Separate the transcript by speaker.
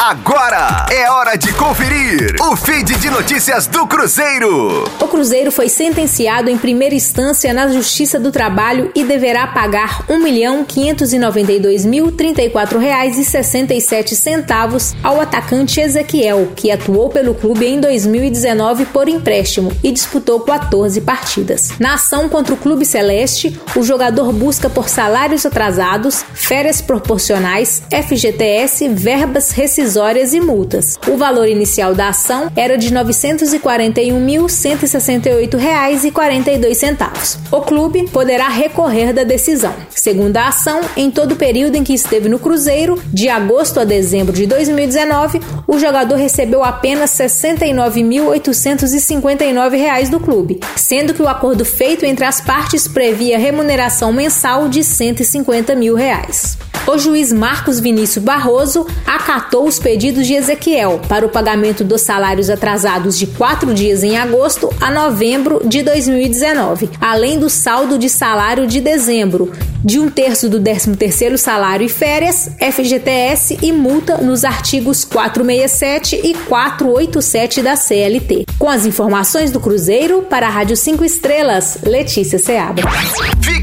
Speaker 1: Agora é hora de conferir o feed de notícias do Cruzeiro.
Speaker 2: O Cruzeiro foi sentenciado em primeira instância na Justiça do Trabalho e deverá pagar R$ 1.592.034,67 ao atacante Ezequiel, que atuou pelo clube em 2019 por empréstimo e disputou 14 partidas. Na ação contra o Clube Celeste, o jogador busca por salários atrasados, férias proporcionais, FGTS, verbas rescisórias rescisórias e multas. O valor inicial da ação era de R$ 941.168,42. O clube poderá recorrer da decisão. Segundo a ação, em todo o período em que esteve no Cruzeiro, de agosto a dezembro de 2019, o jogador recebeu apenas R$ 69.859 do clube, sendo que o acordo feito entre as partes previa remuneração mensal de 150 mil reais o juiz Marcos Vinícius Barroso acatou os pedidos de Ezequiel para o pagamento dos salários atrasados de quatro dias em agosto a novembro de 2019, além do saldo de salário de dezembro, de um terço do 13º salário e férias, FGTS e multa nos artigos 467 e 487 da CLT. Com as informações do Cruzeiro, para a Rádio 5 Estrelas, Letícia Seabra.